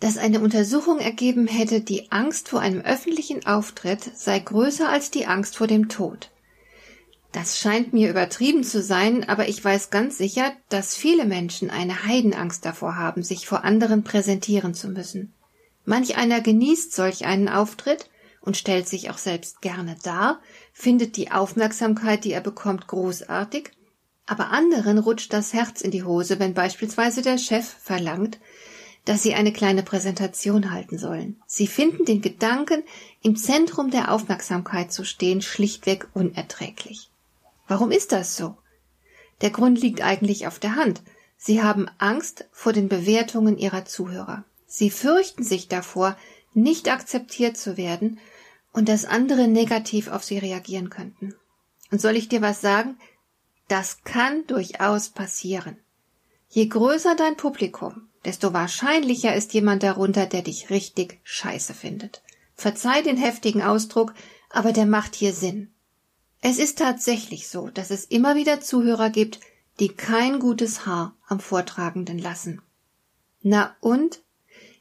dass eine Untersuchung ergeben hätte, die Angst vor einem öffentlichen Auftritt sei größer als die Angst vor dem Tod. Das scheint mir übertrieben zu sein, aber ich weiß ganz sicher, dass viele Menschen eine Heidenangst davor haben, sich vor anderen präsentieren zu müssen. Manch einer genießt solch einen Auftritt und stellt sich auch selbst gerne dar, findet die Aufmerksamkeit, die er bekommt, großartig, aber anderen rutscht das Herz in die Hose, wenn beispielsweise der Chef verlangt, dass sie eine kleine Präsentation halten sollen. Sie finden den Gedanken, im Zentrum der Aufmerksamkeit zu stehen, schlichtweg unerträglich. Warum ist das so? Der Grund liegt eigentlich auf der Hand. Sie haben Angst vor den Bewertungen ihrer Zuhörer. Sie fürchten sich davor, nicht akzeptiert zu werden und dass andere negativ auf sie reagieren könnten. Und soll ich dir was sagen? Das kann durchaus passieren. Je größer dein Publikum, desto wahrscheinlicher ist jemand darunter, der dich richtig scheiße findet. Verzeih den heftigen Ausdruck, aber der macht hier Sinn. Es ist tatsächlich so, dass es immer wieder Zuhörer gibt, die kein gutes Haar am Vortragenden lassen. Na und?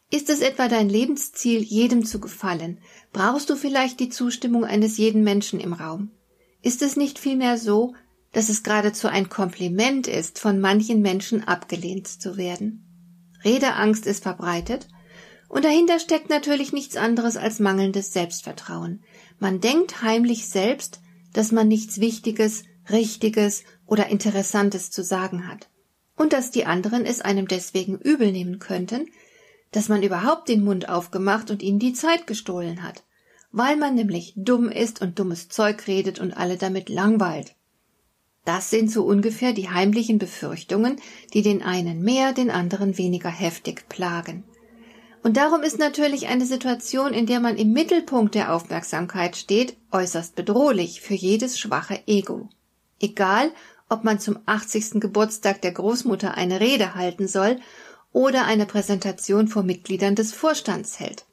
Ist es etwa dein Lebensziel, jedem zu gefallen? Brauchst du vielleicht die Zustimmung eines jeden Menschen im Raum? Ist es nicht vielmehr so, dass es geradezu ein Kompliment ist, von manchen Menschen abgelehnt zu werden? Redeangst ist verbreitet und dahinter steckt natürlich nichts anderes als mangelndes Selbstvertrauen. Man denkt heimlich selbst, dass man nichts Wichtiges, Richtiges oder Interessantes zu sagen hat und dass die anderen es einem deswegen übel nehmen könnten, dass man überhaupt den Mund aufgemacht und ihnen die Zeit gestohlen hat, weil man nämlich dumm ist und dummes Zeug redet und alle damit langweilt. Das sind so ungefähr die heimlichen Befürchtungen, die den einen mehr, den anderen weniger heftig plagen. Und darum ist natürlich eine Situation, in der man im Mittelpunkt der Aufmerksamkeit steht, äußerst bedrohlich für jedes schwache Ego. Egal, ob man zum 80. Geburtstag der Großmutter eine Rede halten soll oder eine Präsentation vor Mitgliedern des Vorstands hält.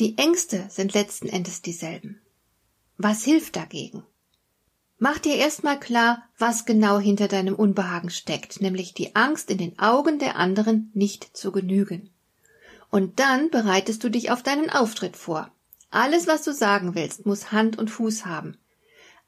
Die Ängste sind letzten Endes dieselben. Was hilft dagegen? Mach dir erstmal klar, was genau hinter deinem Unbehagen steckt, nämlich die Angst, in den Augen der anderen nicht zu genügen. Und dann bereitest du dich auf deinen Auftritt vor. Alles, was du sagen willst, muss Hand und Fuß haben.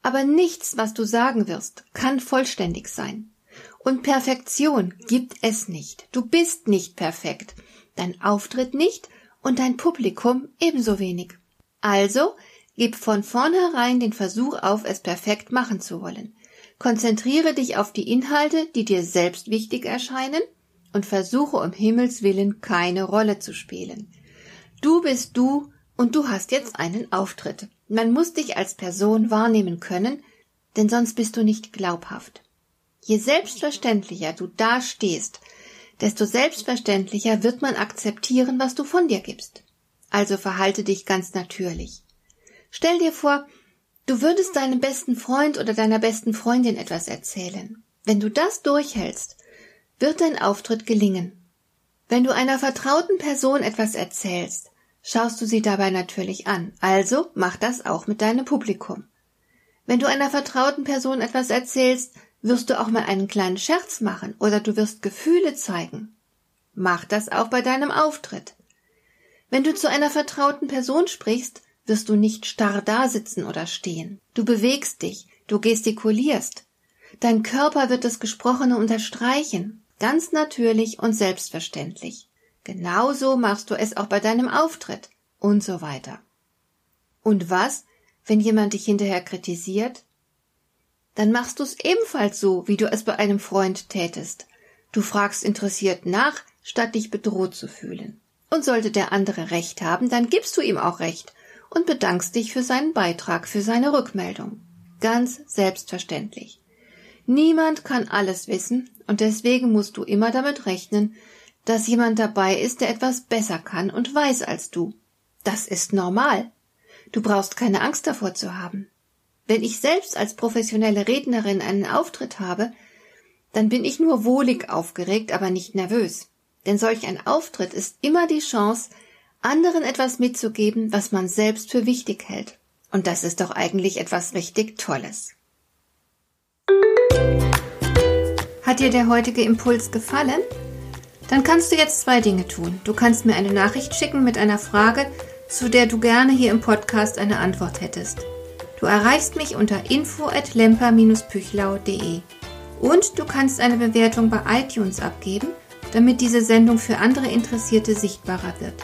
Aber nichts, was du sagen wirst, kann vollständig sein. Und Perfektion gibt es nicht. Du bist nicht perfekt. Dein Auftritt nicht und dein Publikum ebenso wenig. Also Gib von vornherein den Versuch auf, es perfekt machen zu wollen. Konzentriere dich auf die Inhalte, die dir selbst wichtig erscheinen, und versuche um Himmels willen keine Rolle zu spielen. Du bist du und du hast jetzt einen Auftritt. Man muss dich als Person wahrnehmen können, denn sonst bist du nicht glaubhaft. Je selbstverständlicher du da stehst, desto selbstverständlicher wird man akzeptieren, was du von dir gibst. Also verhalte dich ganz natürlich. Stell dir vor, du würdest deinem besten Freund oder deiner besten Freundin etwas erzählen. Wenn du das durchhältst, wird dein Auftritt gelingen. Wenn du einer vertrauten Person etwas erzählst, schaust du sie dabei natürlich an. Also mach das auch mit deinem Publikum. Wenn du einer vertrauten Person etwas erzählst, wirst du auch mal einen kleinen Scherz machen oder du wirst Gefühle zeigen. Mach das auch bei deinem Auftritt. Wenn du zu einer vertrauten Person sprichst, wirst du nicht starr dasitzen oder stehen. Du bewegst dich, du gestikulierst. Dein Körper wird das Gesprochene unterstreichen, ganz natürlich und selbstverständlich. Genauso machst du es auch bei deinem Auftritt und so weiter. Und was, wenn jemand dich hinterher kritisiert? Dann machst du es ebenfalls so, wie du es bei einem Freund tätest. Du fragst interessiert nach, statt dich bedroht zu fühlen. Und sollte der andere Recht haben, dann gibst du ihm auch Recht und bedankst dich für seinen Beitrag, für seine Rückmeldung. Ganz selbstverständlich. Niemand kann alles wissen und deswegen musst du immer damit rechnen, dass jemand dabei ist, der etwas besser kann und weiß als du. Das ist normal. Du brauchst keine Angst davor zu haben. Wenn ich selbst als professionelle Rednerin einen Auftritt habe, dann bin ich nur wohlig aufgeregt, aber nicht nervös. Denn solch ein Auftritt ist immer die Chance, anderen etwas mitzugeben, was man selbst für wichtig hält. Und das ist doch eigentlich etwas richtig Tolles. Hat dir der heutige Impuls gefallen? Dann kannst du jetzt zwei Dinge tun. Du kannst mir eine Nachricht schicken mit einer Frage, zu der du gerne hier im Podcast eine Antwort hättest. Du erreichst mich unter info at lemper-püchlau.de. Und du kannst eine Bewertung bei iTunes abgeben, damit diese Sendung für andere Interessierte sichtbarer wird.